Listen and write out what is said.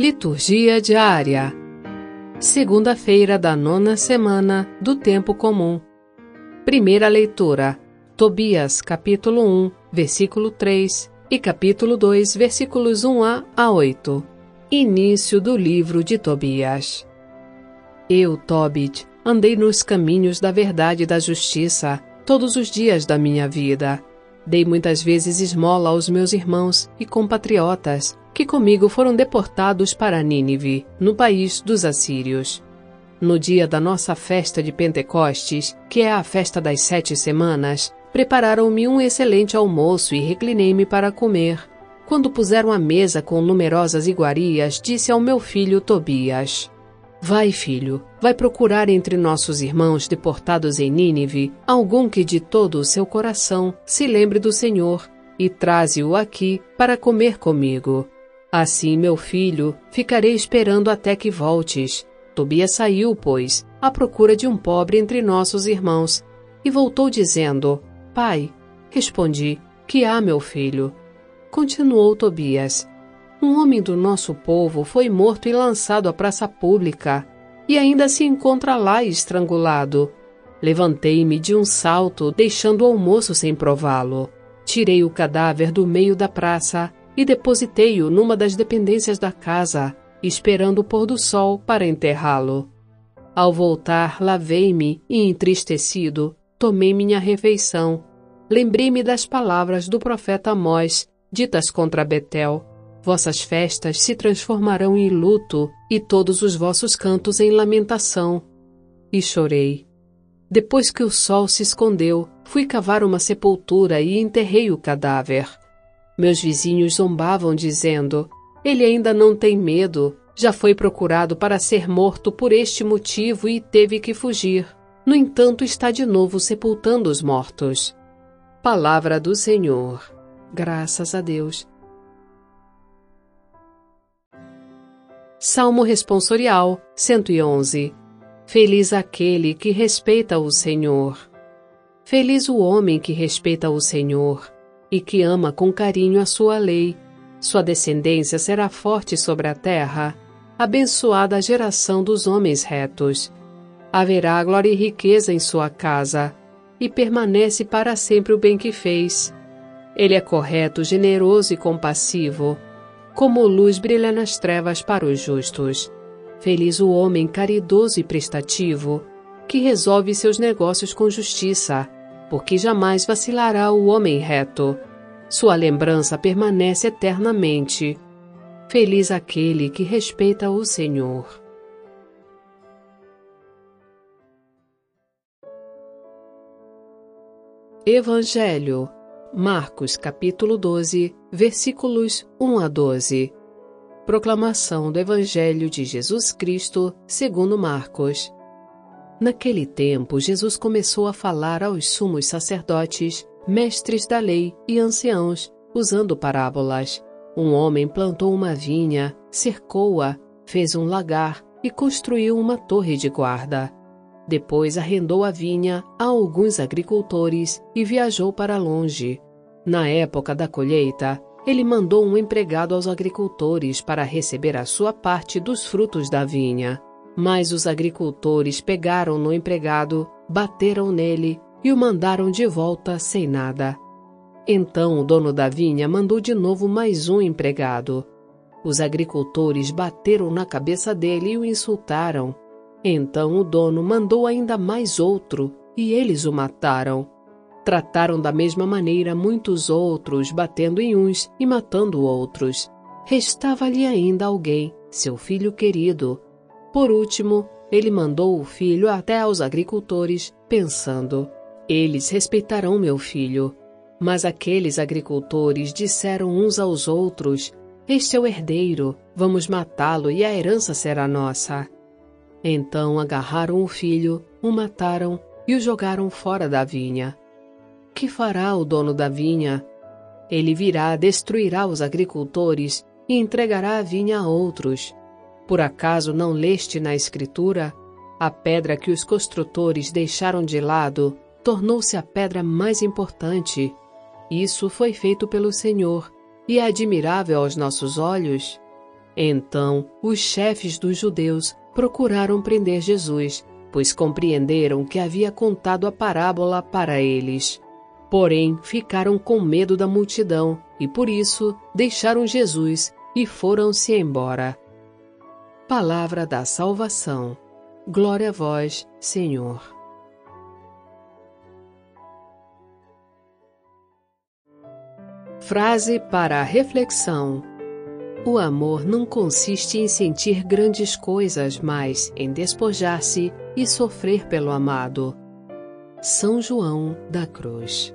Liturgia diária. Segunda-feira da nona semana do tempo comum. Primeira leitura: Tobias, capítulo 1, versículo 3 e capítulo 2, versículos 1a a 8. Início do livro de Tobias. Eu, Tobit, andei nos caminhos da verdade e da justiça todos os dias da minha vida. Dei muitas vezes esmola aos meus irmãos e compatriotas que comigo foram deportados para Nínive, no país dos assírios. No dia da nossa festa de Pentecostes, que é a festa das sete semanas, prepararam-me um excelente almoço e reclinei-me para comer. Quando puseram a mesa com numerosas iguarias, disse ao meu filho Tobias: Vai, filho, vai procurar entre nossos irmãos deportados em Nínive algum que de todo o seu coração se lembre do Senhor e traze-o aqui para comer comigo. Assim, meu filho, ficarei esperando até que voltes. Tobias saiu, pois, à procura de um pobre entre nossos irmãos, e voltou dizendo: Pai, respondi, que há, meu filho? Continuou Tobias: Um homem do nosso povo foi morto e lançado à praça pública, e ainda se encontra lá estrangulado. Levantei-me de um salto, deixando o almoço sem prová-lo. Tirei o cadáver do meio da praça e depositei-o numa das dependências da casa, esperando o pôr do sol para enterrá-lo. Ao voltar, lavei-me e, entristecido, tomei minha refeição. Lembrei-me das palavras do profeta Amós, ditas contra Betel. Vossas festas se transformarão em luto e todos os vossos cantos em lamentação. E chorei. Depois que o sol se escondeu, fui cavar uma sepultura e enterrei o cadáver. Meus vizinhos zombavam, dizendo: Ele ainda não tem medo, já foi procurado para ser morto por este motivo e teve que fugir. No entanto, está de novo sepultando os mortos. Palavra do Senhor. Graças a Deus. Salmo Responsorial 111 Feliz aquele que respeita o Senhor. Feliz o homem que respeita o Senhor e que ama com carinho a sua lei. Sua descendência será forte sobre a terra, abençoada a geração dos homens retos. Haverá glória e riqueza em sua casa, e permanece para sempre o bem que fez. Ele é correto, generoso e compassivo, como luz brilha nas trevas para os justos. Feliz o homem caridoso e prestativo, que resolve seus negócios com justiça porque jamais vacilará o homem reto. Sua lembrança permanece eternamente. Feliz aquele que respeita o Senhor. Evangelho, Marcos capítulo 12, versículos 1 a 12. Proclamação do Evangelho de Jesus Cristo, segundo Marcos. Naquele tempo, Jesus começou a falar aos sumos sacerdotes, mestres da lei e anciãos, usando parábolas. Um homem plantou uma vinha, cercou-a, fez um lagar e construiu uma torre de guarda. Depois arrendou a vinha a alguns agricultores e viajou para longe. Na época da colheita, ele mandou um empregado aos agricultores para receber a sua parte dos frutos da vinha. Mas os agricultores pegaram no empregado, bateram nele e o mandaram de volta sem nada. Então o dono da vinha mandou de novo mais um empregado. Os agricultores bateram na cabeça dele e o insultaram. Então o dono mandou ainda mais outro e eles o mataram. Trataram da mesma maneira muitos outros, batendo em uns e matando outros. Restava-lhe ainda alguém, seu filho querido, por último, ele mandou o filho até aos agricultores, pensando: Eles respeitarão meu filho. Mas aqueles agricultores disseram uns aos outros: Este é o herdeiro, vamos matá-lo e a herança será nossa. Então agarraram o filho, o mataram e o jogaram fora da vinha. Que fará o dono da vinha? Ele virá, destruirá os agricultores e entregará a vinha a outros. Por acaso não leste na Escritura? A pedra que os construtores deixaram de lado tornou-se a pedra mais importante. Isso foi feito pelo Senhor e é admirável aos nossos olhos. Então, os chefes dos judeus procuraram prender Jesus, pois compreenderam que havia contado a parábola para eles. Porém, ficaram com medo da multidão e por isso deixaram Jesus e foram-se embora. Palavra da salvação. Glória a vós, Senhor. Frase para a reflexão. O amor não consiste em sentir grandes coisas, mas em despojar-se e sofrer pelo amado. São João da Cruz.